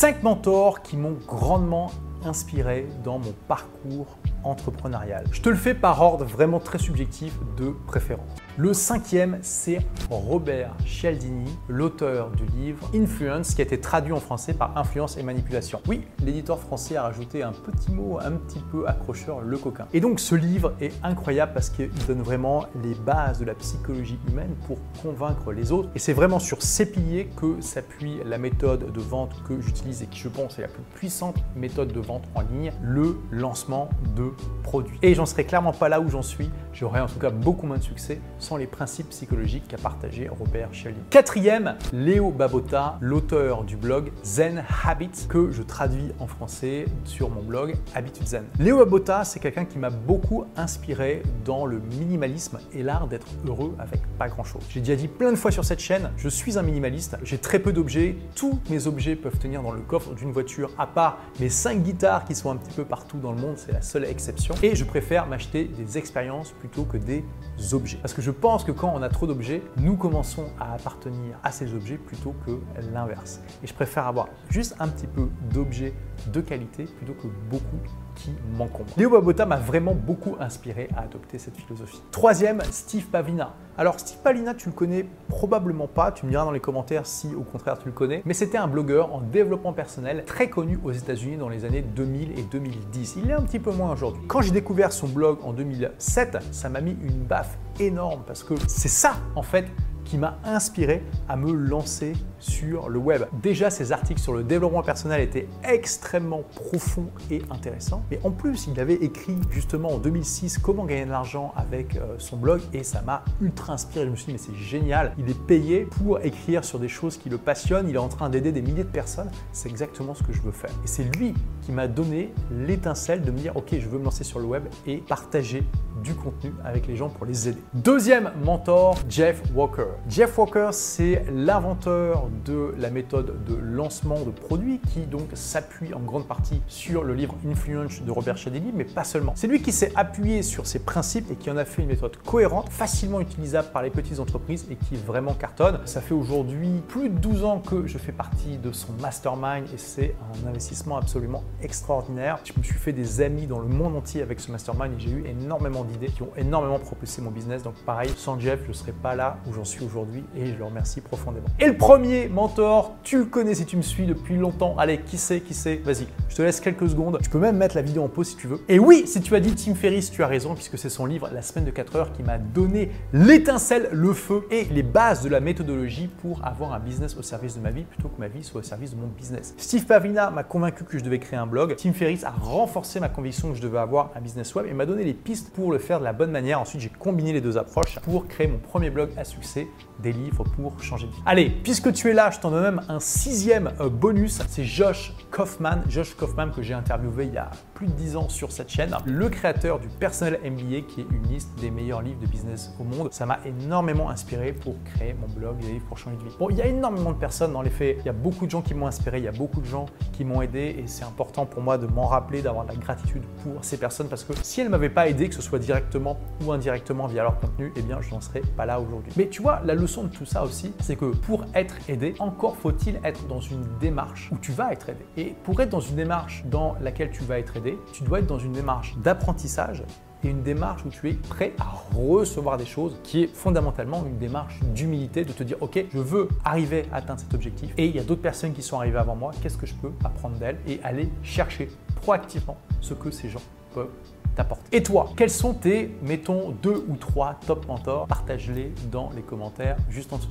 5 mentors qui m'ont grandement inspiré dans mon parcours entrepreneurial. Je te le fais par ordre vraiment très subjectif de préférence. Le cinquième, c'est Robert Cialdini, l'auteur du livre Influence, qui a été traduit en français par Influence et Manipulation. Oui, l'éditeur français a rajouté un petit mot un petit peu accrocheur, le coquin. Et donc ce livre est incroyable parce qu'il donne vraiment les bases de la psychologie humaine pour convaincre les autres. Et c'est vraiment sur ces piliers que s'appuie la méthode de vente que j'utilise et qui je pense est la plus puissante méthode de vente en ligne, le lancement de produits. Et j'en serais clairement pas là où j'en suis. J'aurais en tout cas beaucoup moins de succès les principes psychologiques qu'a partagé Robert Cialdini. Quatrième, Léo Babota, l'auteur du blog Zen Habits que je traduis en français sur mon blog Habitude Zen. Léo Babota, c'est quelqu'un qui m'a beaucoup inspiré dans le minimalisme et l'art d'être heureux avec pas grand-chose. J'ai déjà dit plein de fois sur cette chaîne, je suis un minimaliste, j'ai très peu d'objets, tous mes objets peuvent tenir dans le coffre d'une voiture à part mes cinq guitares qui sont un petit peu partout dans le monde, c'est la seule exception et je préfère m'acheter des expériences plutôt que des objets parce que je pense que quand on a trop d'objets, nous commençons à appartenir à ces objets plutôt que l'inverse. Et je préfère avoir juste un petit peu d'objets de qualité plutôt que beaucoup qui m'encombrent. Léo Babota m'a vraiment beaucoup inspiré à adopter cette philosophie. Troisième, Steve Pavina. Alors Steve Pavina, tu le connais probablement pas, tu me diras dans les commentaires si au contraire tu le connais, mais c'était un blogueur en développement personnel très connu aux États-Unis dans les années 2000 et 2010. Il est un petit peu moins aujourd'hui. Quand j'ai découvert son blog en 2007, ça m'a mis une baffe énorme parce que c'est ça en fait qui m'a inspiré à me lancer sur le web. Déjà, ses articles sur le développement personnel étaient extrêmement profonds et intéressants. Mais en plus, il avait écrit justement en 2006 comment gagner de l'argent avec euh, son blog et ça m'a ultra inspiré. Je me suis dit, mais c'est génial. Il est payé pour écrire sur des choses qui le passionnent. Il est en train d'aider des milliers de personnes. C'est exactement ce que je veux faire. Et c'est lui qui m'a donné l'étincelle de me dire, OK, je veux me lancer sur le web et partager du contenu avec les gens pour les aider. Deuxième mentor, Jeff Walker. Jeff Walker, c'est l'inventeur de la méthode de lancement de produits qui donc s'appuie en grande partie sur le livre Influence de Robert Cialdini, mais pas seulement. C'est lui qui s'est appuyé sur ses principes et qui en a fait une méthode cohérente, facilement utilisable par les petites entreprises et qui vraiment cartonne. Ça fait aujourd'hui plus de 12 ans que je fais partie de son mastermind et c'est un investissement absolument extraordinaire. Je me suis fait des amis dans le monde entier avec ce mastermind et j'ai eu énormément d'idées qui ont énormément propulsé mon business. Donc pareil, sans Jeff, je ne serais pas là où j'en suis aujourd'hui et je le remercie profondément. Et le premier mentor, tu le connais si tu me suis depuis longtemps. Allez, qui c'est, qui c'est Vas-y, je te laisse quelques secondes. Tu peux même mettre la vidéo en pause si tu veux. Et oui, si tu as dit Tim Ferriss, tu as raison puisque c'est son livre La semaine de 4 heures qui m'a donné l'étincelle, le feu et les bases de la méthodologie pour avoir un business au service de ma vie plutôt que ma vie soit au service de mon business. Steve Pavina m'a convaincu que je devais créer un blog. Tim Ferriss a renforcé ma conviction que je devais avoir un business web et m'a donné les pistes pour le faire de la bonne manière. Ensuite, j'ai combiné les deux approches pour créer mon premier blog à succès, des livres pour changer de vie. Allez, puisque tu là, je t'en donne même un sixième euh, bonus. C'est Josh Kaufman. Josh Kaufman que j'ai interviewé il y a plus de 10 ans sur cette chaîne. Le créateur du Personnel MBA qui est une liste des meilleurs livres de business au monde. Ça m'a énormément inspiré pour créer mon blog des livres pour changer de vie. Bon, il y a énormément de personnes dans les faits. Il y a beaucoup de gens qui m'ont inspiré. Il y a beaucoup de gens qui m'ont aidé et c'est important pour moi de m'en rappeler, d'avoir de la gratitude pour ces personnes parce que si elles ne m'avaient pas aidé, que ce soit directement ou indirectement via leur contenu, eh bien je n'en serais pas là aujourd'hui. Mais tu vois, la leçon de tout ça aussi, c'est que pour être aidé, encore faut-il être dans une démarche où tu vas être aidé. Et pour être dans une démarche dans laquelle tu vas être aidé, tu dois être dans une démarche d'apprentissage et une démarche où tu es prêt à recevoir des choses, qui est fondamentalement une démarche d'humilité, de te dire, ok, je veux arriver à atteindre cet objectif, et il y a d'autres personnes qui sont arrivées avant moi, qu'est-ce que je peux apprendre d'elles, et aller chercher proactivement ce que ces gens peuvent t'apporter. Et toi, quels sont tes, mettons, deux ou trois top mentors? Partage-les dans les commentaires juste en dessous.